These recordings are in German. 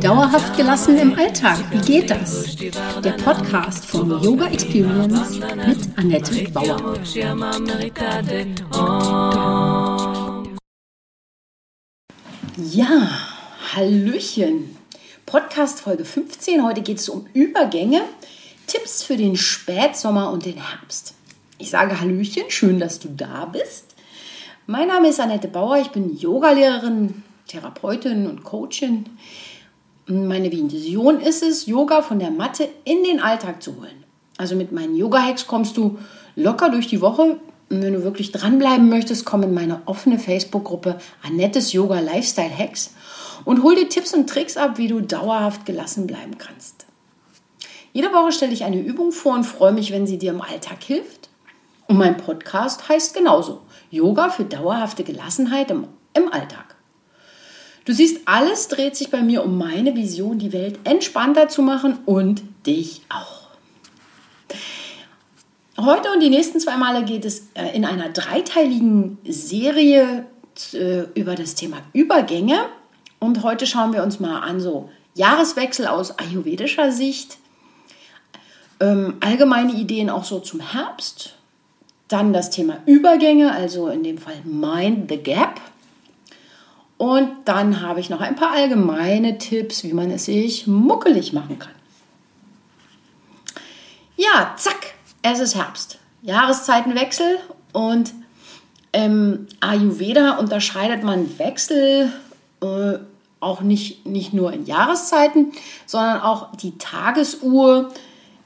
Dauerhaft gelassen im Alltag, wie geht das? Der Podcast von Yoga Experience mit Annette Bauer. Ja, Hallöchen. Podcast Folge 15. Heute geht es um Übergänge, Tipps für den Spätsommer und den Herbst. Ich sage Hallöchen, schön, dass du da bist. Mein Name ist Annette Bauer, ich bin Yogalehrerin, Therapeutin und Coachin. Meine Vision ist es, Yoga von der Matte in den Alltag zu holen. Also mit meinen Yoga-Hacks kommst du locker durch die Woche. Und wenn du wirklich dranbleiben möchtest, komm in meine offene Facebook-Gruppe Annettes Yoga Lifestyle Hacks und hol dir Tipps und Tricks ab, wie du dauerhaft gelassen bleiben kannst. Jede Woche stelle ich eine Übung vor und freue mich, wenn sie dir im Alltag hilft. Und mein Podcast heißt genauso Yoga für dauerhafte Gelassenheit im, im Alltag. Du siehst, alles dreht sich bei mir um meine Vision, die Welt entspannter zu machen und dich auch. Heute und die nächsten zwei Male geht es äh, in einer dreiteiligen Serie äh, über das Thema Übergänge. Und heute schauen wir uns mal an, so Jahreswechsel aus ayurvedischer Sicht, ähm, allgemeine Ideen auch so zum Herbst, dann das Thema Übergänge, also in dem Fall Mind the Gap. Und dann habe ich noch ein paar allgemeine Tipps, wie man es sich muckelig machen kann. Ja, zack, es ist Herbst. Jahreszeitenwechsel und im Ayurveda unterscheidet man Wechsel äh, auch nicht, nicht nur in Jahreszeiten, sondern auch die Tagesuhr.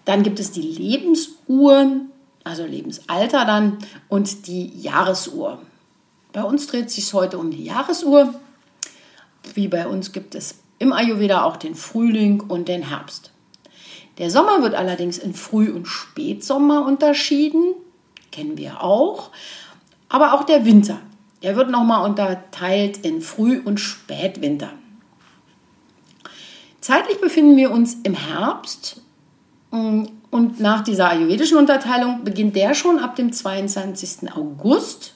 Dann gibt es die Lebensuhr also Lebensalter dann, und die Jahresuhr. Bei uns dreht es sich heute um die Jahresuhr. Wie bei uns gibt es im Ayurveda auch den Frühling und den Herbst. Der Sommer wird allerdings in Früh- und Spätsommer unterschieden, kennen wir auch. Aber auch der Winter, der wird nochmal unterteilt in Früh- und Spätwinter. Zeitlich befinden wir uns im Herbst und nach dieser ayurvedischen Unterteilung beginnt der schon ab dem 22. August.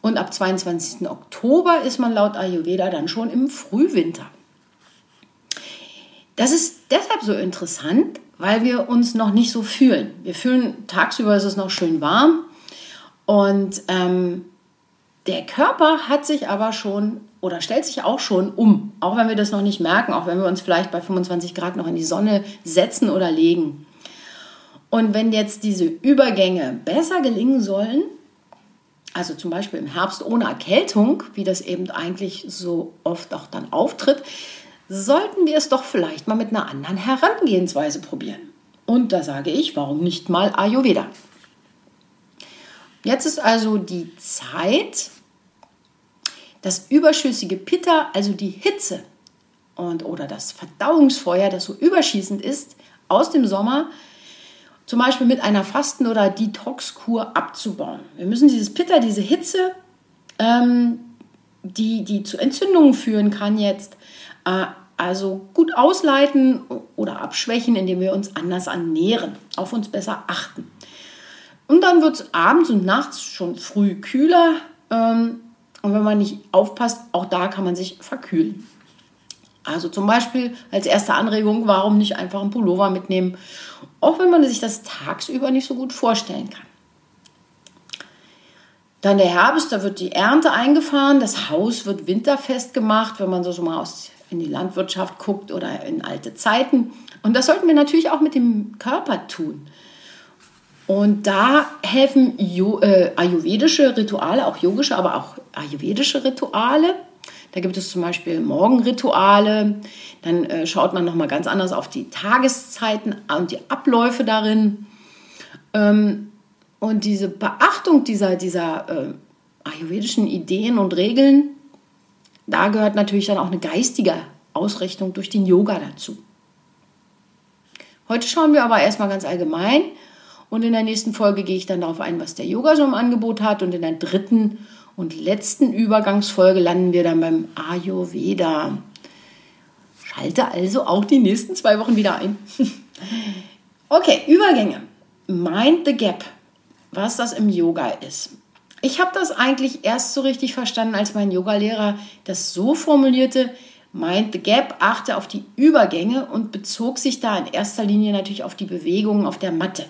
Und ab 22. Oktober ist man laut Ayurveda dann schon im Frühwinter. Das ist deshalb so interessant, weil wir uns noch nicht so fühlen. Wir fühlen, tagsüber ist es noch schön warm und ähm, der Körper hat sich aber schon oder stellt sich auch schon um, auch wenn wir das noch nicht merken, auch wenn wir uns vielleicht bei 25 Grad noch in die Sonne setzen oder legen. Und wenn jetzt diese Übergänge besser gelingen sollen, also zum Beispiel im Herbst ohne Erkältung, wie das eben eigentlich so oft auch dann auftritt, sollten wir es doch vielleicht mal mit einer anderen Herangehensweise probieren. Und da sage ich, warum nicht mal Ayurveda? Jetzt ist also die Zeit, das überschüssige Pitta, also die Hitze und, oder das Verdauungsfeuer, das so überschießend ist, aus dem Sommer zum Beispiel mit einer Fasten- oder Detox-Kur abzubauen. Wir müssen dieses Pitta, diese Hitze, ähm, die, die zu Entzündungen führen kann jetzt, äh, also gut ausleiten oder abschwächen, indem wir uns anders ernähren, auf uns besser achten. Und dann wird es abends und nachts schon früh kühler. Ähm, und wenn man nicht aufpasst, auch da kann man sich verkühlen. Also zum Beispiel als erste Anregung, warum nicht einfach einen Pullover mitnehmen, auch wenn man sich das tagsüber nicht so gut vorstellen kann. Dann der Herbst, da wird die Ernte eingefahren, das Haus wird winterfest gemacht, wenn man so mal aus, in die Landwirtschaft guckt oder in alte Zeiten. Und das sollten wir natürlich auch mit dem Körper tun. Und da helfen äh, ayurvedische Rituale, auch yogische, aber auch ayurvedische Rituale. Da gibt es zum Beispiel Morgenrituale. Dann äh, schaut man nochmal ganz anders auf die Tageszeiten und die Abläufe darin. Ähm, und diese Beachtung dieser, dieser äh, ayurvedischen Ideen und Regeln, da gehört natürlich dann auch eine geistige Ausrichtung durch den Yoga dazu. Heute schauen wir aber erstmal ganz allgemein und in der nächsten Folge gehe ich dann darauf ein, was der Yoga so im Angebot hat. Und in der dritten und letzten Übergangsfolge landen wir dann beim Ayurveda. Schalte also auch die nächsten zwei Wochen wieder ein. okay, Übergänge. Mind the Gap. Was das im Yoga ist. Ich habe das eigentlich erst so richtig verstanden, als mein Yogalehrer das so formulierte, Mind the Gap achte auf die Übergänge und bezog sich da in erster Linie natürlich auf die Bewegungen auf der Matte.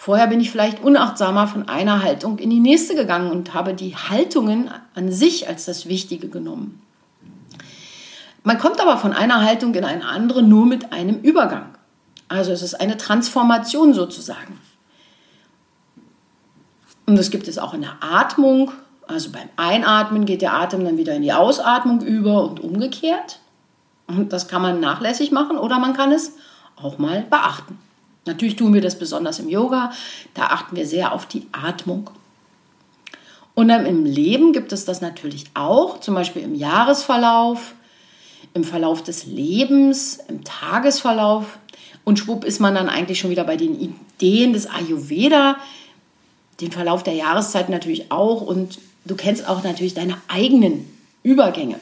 Vorher bin ich vielleicht unachtsamer von einer Haltung in die nächste gegangen und habe die Haltungen an sich als das Wichtige genommen. Man kommt aber von einer Haltung in eine andere nur mit einem Übergang. Also es ist eine Transformation sozusagen. Und das gibt es auch in der Atmung. Also beim Einatmen geht der Atem dann wieder in die Ausatmung über und umgekehrt. Und das kann man nachlässig machen oder man kann es auch mal beachten. Natürlich tun wir das besonders im Yoga. Da achten wir sehr auf die Atmung. Und dann im Leben gibt es das natürlich auch, zum Beispiel im Jahresverlauf, im Verlauf des Lebens, im Tagesverlauf. Und schwupp ist man dann eigentlich schon wieder bei den Ideen des Ayurveda, den Verlauf der Jahreszeit natürlich auch. Und du kennst auch natürlich deine eigenen Übergänge.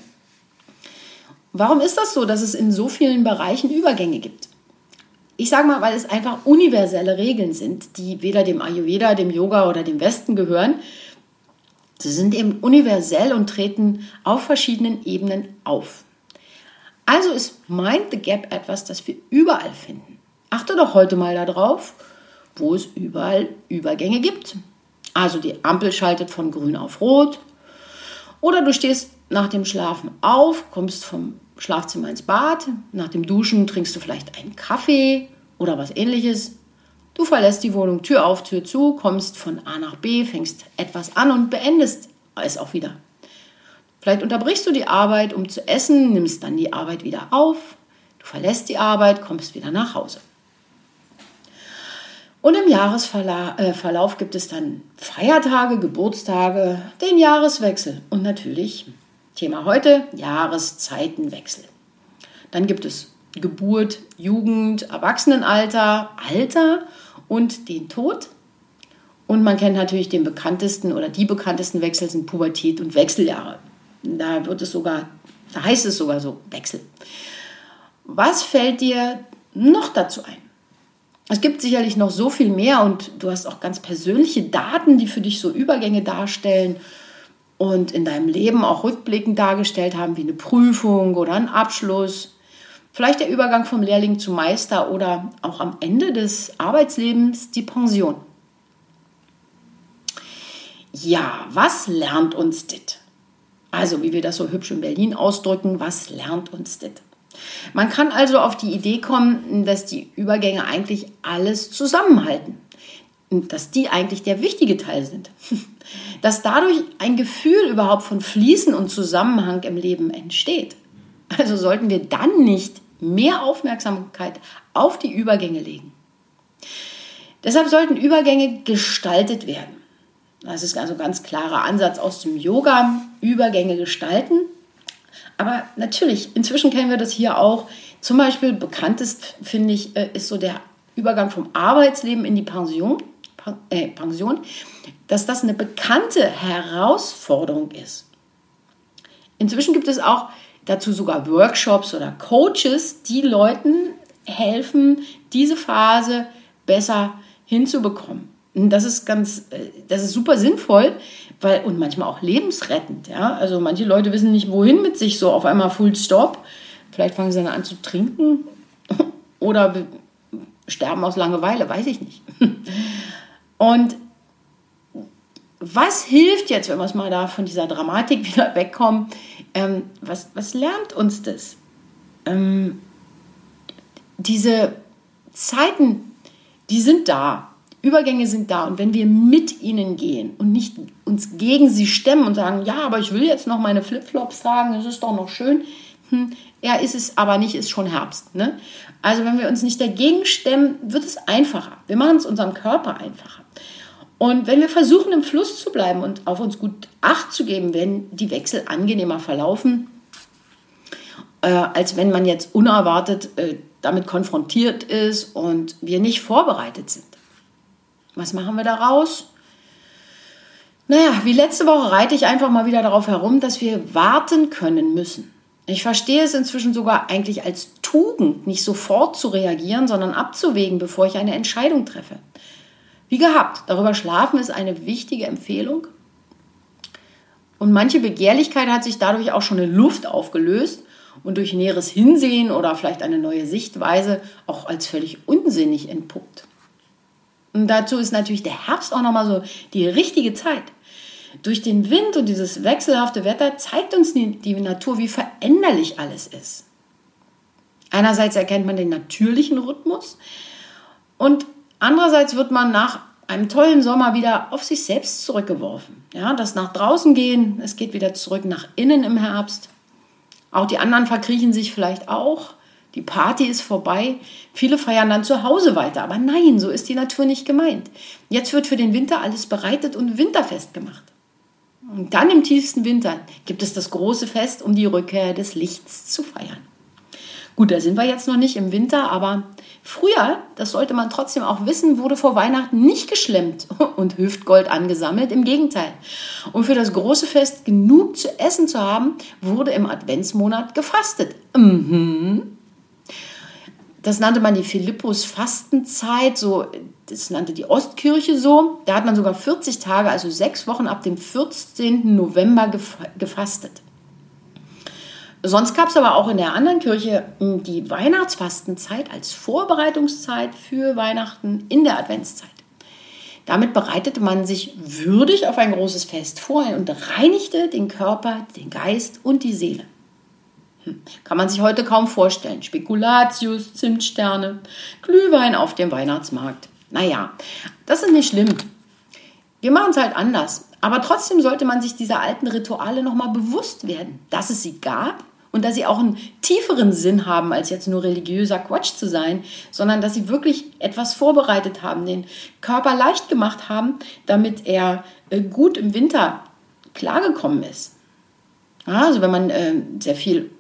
Warum ist das so, dass es in so vielen Bereichen Übergänge gibt? Ich sage mal, weil es einfach universelle Regeln sind, die weder dem Ayurveda, dem Yoga oder dem Westen gehören. Sie sind eben universell und treten auf verschiedenen Ebenen auf. Also ist Mind the Gap etwas, das wir überall finden. Achte doch heute mal darauf, wo es überall Übergänge gibt. Also die Ampel schaltet von grün auf rot. Oder du stehst nach dem Schlafen auf, kommst vom Schlafzimmer ins Bad. Nach dem Duschen trinkst du vielleicht einen Kaffee oder was ähnliches. Du verlässt die Wohnung Tür auf, Tür zu, kommst von A nach B, fängst etwas an und beendest es auch wieder. Vielleicht unterbrichst du die Arbeit, um zu essen, nimmst dann die Arbeit wieder auf. Du verlässt die Arbeit, kommst wieder nach Hause. Und im Jahresverlauf äh, gibt es dann Feiertage, Geburtstage, den Jahreswechsel und natürlich Thema heute, Jahreszeitenwechsel. Dann gibt es Geburt, Jugend, Erwachsenenalter, Alter und den Tod. Und man kennt natürlich den bekanntesten oder die bekanntesten Wechsel sind Pubertät und Wechseljahre. Da wird es sogar, da heißt es sogar so, Wechsel. Was fällt dir noch dazu ein? Es gibt sicherlich noch so viel mehr und du hast auch ganz persönliche Daten, die für dich so Übergänge darstellen und in deinem Leben auch rückblickend dargestellt haben, wie eine Prüfung oder ein Abschluss. Vielleicht der Übergang vom Lehrling zum Meister oder auch am Ende des Arbeitslebens die Pension. Ja, was lernt uns das? Also, wie wir das so hübsch in Berlin ausdrücken, was lernt uns das? Man kann also auf die Idee kommen, dass die Übergänge eigentlich alles zusammenhalten. Dass die eigentlich der wichtige Teil sind. dass dadurch ein Gefühl überhaupt von Fließen und Zusammenhang im Leben entsteht. Also sollten wir dann nicht mehr Aufmerksamkeit auf die Übergänge legen. Deshalb sollten Übergänge gestaltet werden. Das ist also ein ganz klarer Ansatz aus dem Yoga, Übergänge gestalten. Aber natürlich, inzwischen kennen wir das hier auch. Zum Beispiel bekanntest, finde ich, äh, ist so der Übergang vom Arbeitsleben in die Pension äh, Pension, dass das eine bekannte Herausforderung ist. Inzwischen gibt es auch dazu sogar Workshops oder Coaches, die Leuten helfen, diese Phase besser hinzubekommen. Und das ist ganz, äh, das ist super sinnvoll, weil und manchmal auch lebensrettend. Ja? Also manche Leute wissen nicht, wohin mit sich so auf einmal Full Stop. Vielleicht fangen sie dann an zu trinken oder sterben aus Langeweile, weiß ich nicht. Und was hilft jetzt, wenn wir es mal da von dieser Dramatik wieder wegkommen? Ähm, was, was lernt uns das? Ähm, diese Zeiten, die sind da. Übergänge sind da. Und wenn wir mit ihnen gehen und nicht uns gegen sie stemmen und sagen, ja, aber ich will jetzt noch meine Flipflops tragen, es ist doch noch schön. Hm, ja, ist es aber nicht, ist schon Herbst. Ne? Also wenn wir uns nicht dagegen stemmen, wird es einfacher. Wir machen es unserem Körper einfacher. Und wenn wir versuchen, im Fluss zu bleiben und auf uns gut Acht zu geben, wenn die Wechsel angenehmer verlaufen, äh, als wenn man jetzt unerwartet äh, damit konfrontiert ist und wir nicht vorbereitet sind. Was machen wir daraus? Naja, wie letzte Woche reite ich einfach mal wieder darauf herum, dass wir warten können müssen. Ich verstehe es inzwischen sogar eigentlich als Tugend, nicht sofort zu reagieren, sondern abzuwägen, bevor ich eine Entscheidung treffe. Wie gehabt, darüber schlafen ist eine wichtige Empfehlung. Und manche Begehrlichkeit hat sich dadurch auch schon in Luft aufgelöst und durch näheres Hinsehen oder vielleicht eine neue Sichtweise auch als völlig unsinnig entpuppt. Und dazu ist natürlich der Herbst auch nochmal so die richtige Zeit. Durch den Wind und dieses wechselhafte Wetter zeigt uns die, Natur, wie veränderlich alles ist. Einerseits erkennt man den natürlichen Rhythmus und andererseits wird man nach einem tollen Sommer wieder auf sich selbst zurückgeworfen. Ja, das nach draußen gehen, es geht wieder zurück nach innen im Herbst. Auch die anderen verkriechen sich vielleicht auch. Die Party ist vorbei. Viele feiern dann zu Hause weiter. Aber nein, so ist die Natur nicht gemeint. Jetzt wird für den Winter alles bereitet und winterfest gemacht. Und dann im tiefsten Winter gibt es das große Fest, um die Rückkehr des Lichts zu feiern. Gut, da sind wir jetzt noch nicht im Winter, aber früher, das sollte man trotzdem auch wissen, wurde vor Weihnachten nicht geschlemmt und Hüftgold angesammelt. Im Gegenteil. Und für das große Fest genug zu essen zu haben, wurde im Adventsmonat gefastet. Mhm. Das nannte man die Philippus-Fastenzeit, so, das nannte die Ostkirche so. Da hat man sogar 40 Tage, also sechs Wochen ab dem 14. November gefastet. Sonst gab es aber auch in der anderen Kirche hm, die Weihnachtsfastenzeit als Vorbereitungszeit für Weihnachten in der Adventszeit. Damit bereitete man sich würdig auf ein großes Fest vor und reinigte den Körper, den Geist und die Seele. Hm, kann man sich heute kaum vorstellen. Spekulatius, Zimtsterne, Glühwein auf dem Weihnachtsmarkt. Naja, das ist nicht schlimm. Wir machen es halt anders. Aber trotzdem sollte man sich dieser alten Rituale nochmal bewusst werden, dass es sie gab und dass sie auch einen tieferen Sinn haben, als jetzt nur religiöser Quatsch zu sein, sondern dass sie wirklich etwas vorbereitet haben, den Körper leicht gemacht haben, damit er äh, gut im Winter klargekommen ist. Also wenn man äh, sehr viel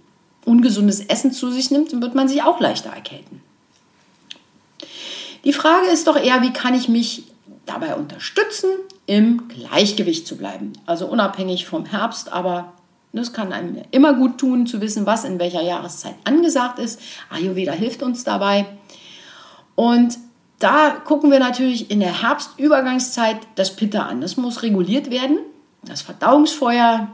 ungesundes Essen zu sich nimmt, dann wird man sich auch leichter erkälten. Die Frage ist doch eher, wie kann ich mich dabei unterstützen, im Gleichgewicht zu bleiben. Also unabhängig vom Herbst, aber das kann einem immer gut tun, zu wissen, was in welcher Jahreszeit angesagt ist. Ayurveda hilft uns dabei. Und da gucken wir natürlich in der Herbstübergangszeit das Pitta an. Das muss reguliert werden. Das Verdauungsfeuer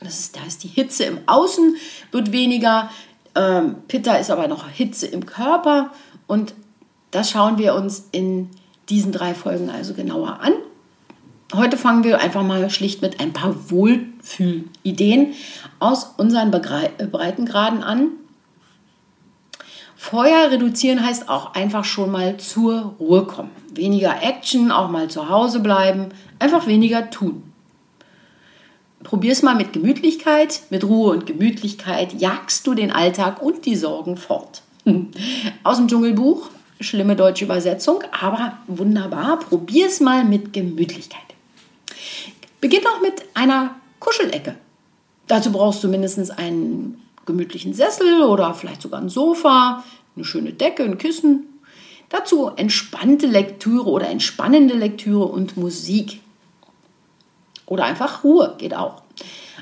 das ist, da ist die Hitze im Außen, wird weniger. Ähm, Pitta ist aber noch Hitze im Körper. Und das schauen wir uns in diesen drei Folgen also genauer an. Heute fangen wir einfach mal schlicht mit ein paar Wohlfühlideen aus unseren Breitengraden an. Feuer reduzieren heißt auch einfach schon mal zur Ruhe kommen. Weniger Action, auch mal zu Hause bleiben, einfach weniger tun. Probier es mal mit Gemütlichkeit, mit Ruhe und Gemütlichkeit jagst du den Alltag und die Sorgen fort. Aus dem Dschungelbuch, schlimme deutsche Übersetzung, aber wunderbar. Probier es mal mit Gemütlichkeit. Beginn auch mit einer Kuschelecke. Dazu brauchst du mindestens einen gemütlichen Sessel oder vielleicht sogar ein Sofa, eine schöne Decke, ein Kissen. Dazu entspannte Lektüre oder entspannende Lektüre und Musik. Oder einfach Ruhe geht auch.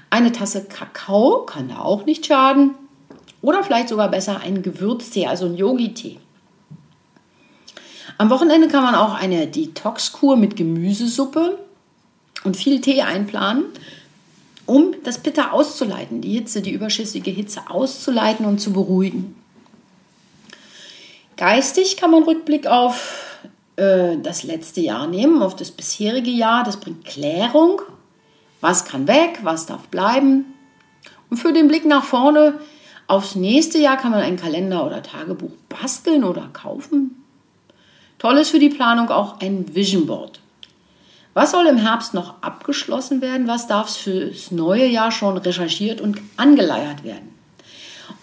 Eine Tasse Kakao kann da auch nicht schaden. Oder vielleicht sogar besser ein Gewürztee, also ein Yogi-Tee. Am Wochenende kann man auch eine Detox-Kur mit Gemüsesuppe und viel Tee einplanen, um das Pitta auszuleiten, die Hitze, die überschüssige Hitze auszuleiten und zu beruhigen. Geistig kann man Rückblick auf äh, das letzte Jahr nehmen, auf das bisherige Jahr. Das bringt Klärung was kann weg, was darf bleiben? Und für den Blick nach vorne aufs nächste Jahr kann man einen Kalender oder Tagebuch basteln oder kaufen. Toll ist für die Planung auch ein Vision Board. Was soll im Herbst noch abgeschlossen werden? Was darf fürs neue Jahr schon recherchiert und angeleiert werden?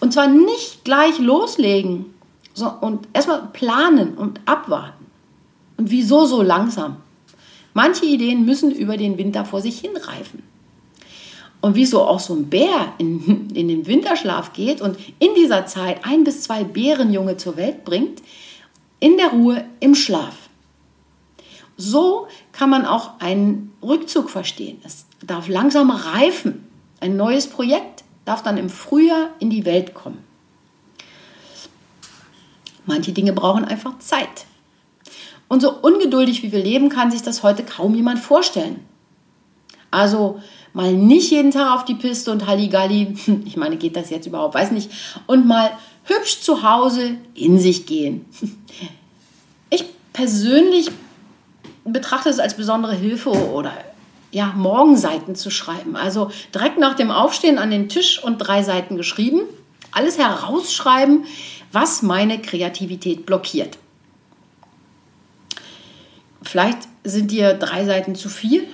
Und zwar nicht gleich loslegen so, und erstmal planen und abwarten. Und wieso so langsam? Manche Ideen müssen über den Winter vor sich hinreifen. Und wieso auch so ein Bär in, in den Winterschlaf geht und in dieser Zeit ein bis zwei Bärenjunge zur Welt bringt, in der Ruhe im Schlaf. So kann man auch einen Rückzug verstehen. Es darf langsam reifen. Ein neues Projekt darf dann im Frühjahr in die Welt kommen. Manche Dinge brauchen einfach Zeit. Und so ungeduldig wie wir leben, kann sich das heute kaum jemand vorstellen. Also mal nicht jeden Tag auf die Piste und Halligalli, ich meine, geht das jetzt überhaupt, weiß nicht, und mal hübsch zu Hause in sich gehen. Ich persönlich betrachte es als besondere Hilfe oder ja, Morgenseiten zu schreiben. Also direkt nach dem Aufstehen an den Tisch und drei Seiten geschrieben. Alles herausschreiben, was meine Kreativität blockiert. Vielleicht sind dir drei Seiten zu viel.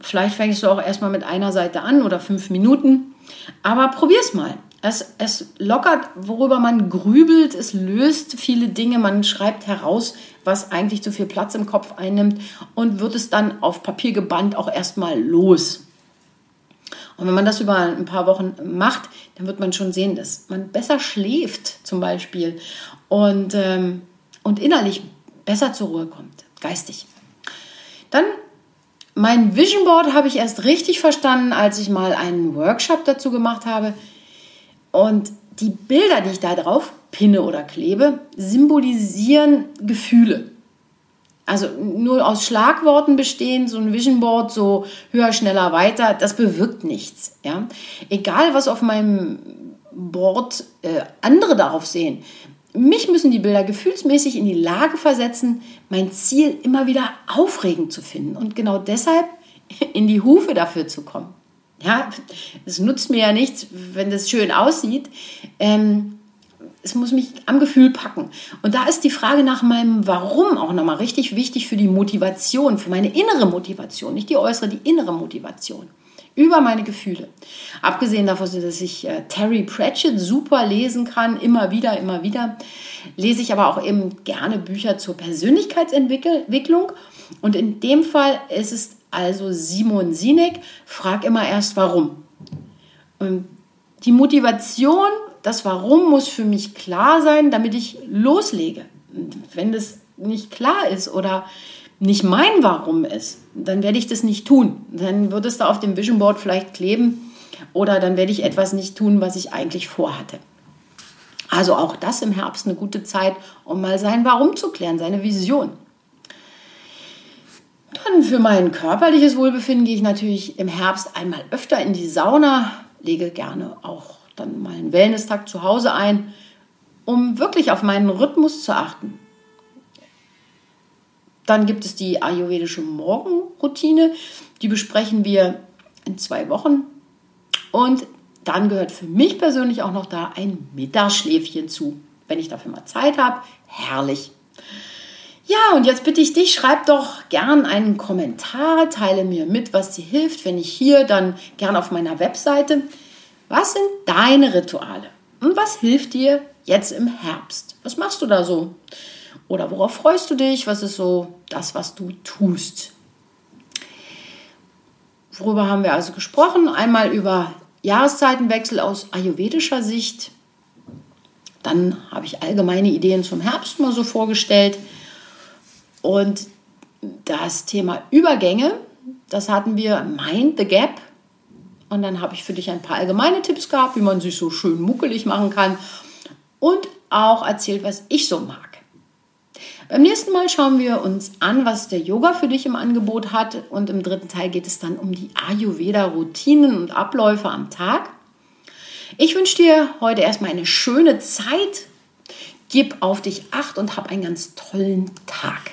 Vielleicht fängst du auch erstmal mit einer Seite an oder fünf Minuten. Aber probier's mal. Es, es lockert, worüber man grübelt, es löst viele Dinge, man schreibt heraus, was eigentlich zu viel Platz im Kopf einnimmt und wird es dann auf Papier gebannt auch erstmal los. Und wenn man das über ein paar Wochen macht, dann wird man schon sehen, dass man besser schläft zum Beispiel und, ähm, und innerlich besser zur Ruhe kommt, geistig. Dann mein Vision Board habe ich erst richtig verstanden, als ich mal einen Workshop dazu gemacht habe. Und die Bilder, die ich da drauf pinne oder klebe, symbolisieren Gefühle. Also nur aus Schlagworten bestehen, so ein Vision Board, so höher, schneller, weiter, das bewirkt nichts. Ja? Egal, was auf meinem Board äh, andere darauf sehen. Mich müssen die Bilder gefühlsmäßig in die Lage versetzen, mein Ziel immer wieder aufregend zu finden und genau deshalb in die Hufe dafür zu kommen. Ja, es nutzt mir ja nichts, wenn das schön aussieht. Ähm, es muss mich am Gefühl packen. Und da ist die Frage nach meinem Warum auch nochmal richtig wichtig für die Motivation, für meine innere Motivation, nicht die äußere, die innere Motivation. Über meine Gefühle. Abgesehen davon, dass ich äh, Terry Pratchett super lesen kann, immer wieder, immer wieder, lese ich aber auch eben gerne Bücher zur Persönlichkeitsentwicklung. Und in dem Fall ist es also Simon Sinek, frag immer erst warum. Und die Motivation, das Warum muss für mich klar sein, damit ich loslege. wenn das nicht klar ist oder nicht mein Warum ist, dann werde ich das nicht tun. Dann wird es da auf dem Vision Board vielleicht kleben oder dann werde ich etwas nicht tun, was ich eigentlich vorhatte. Also auch das im Herbst eine gute Zeit, um mal sein Warum zu klären, seine Vision. Dann für mein körperliches Wohlbefinden gehe ich natürlich im Herbst einmal öfter in die Sauna, lege gerne auch dann mal einen Wellness-Tag zu Hause ein, um wirklich auf meinen Rhythmus zu achten. Dann gibt es die ayurvedische Morgenroutine, die besprechen wir in zwei Wochen. Und dann gehört für mich persönlich auch noch da ein Mittagsschläfchen zu. Wenn ich dafür mal Zeit habe, herrlich. Ja, und jetzt bitte ich dich, schreib doch gern einen Kommentar, teile mir mit, was dir hilft. Wenn nicht hier, dann gern auf meiner Webseite. Was sind deine Rituale? Und was hilft dir jetzt im Herbst? Was machst du da so? Oder worauf freust du dich? Was ist so das, was du tust? Worüber haben wir also gesprochen? Einmal über Jahreszeitenwechsel aus ayurvedischer Sicht. Dann habe ich allgemeine Ideen zum Herbst mal so vorgestellt. Und das Thema Übergänge, das hatten wir Mind the Gap. Und dann habe ich für dich ein paar allgemeine Tipps gehabt, wie man sich so schön muckelig machen kann. Und auch erzählt, was ich so mag. Beim nächsten Mal schauen wir uns an, was der Yoga für dich im Angebot hat. Und im dritten Teil geht es dann um die Ayurveda-Routinen und Abläufe am Tag. Ich wünsche dir heute erstmal eine schöne Zeit. Gib auf dich acht und hab einen ganz tollen Tag.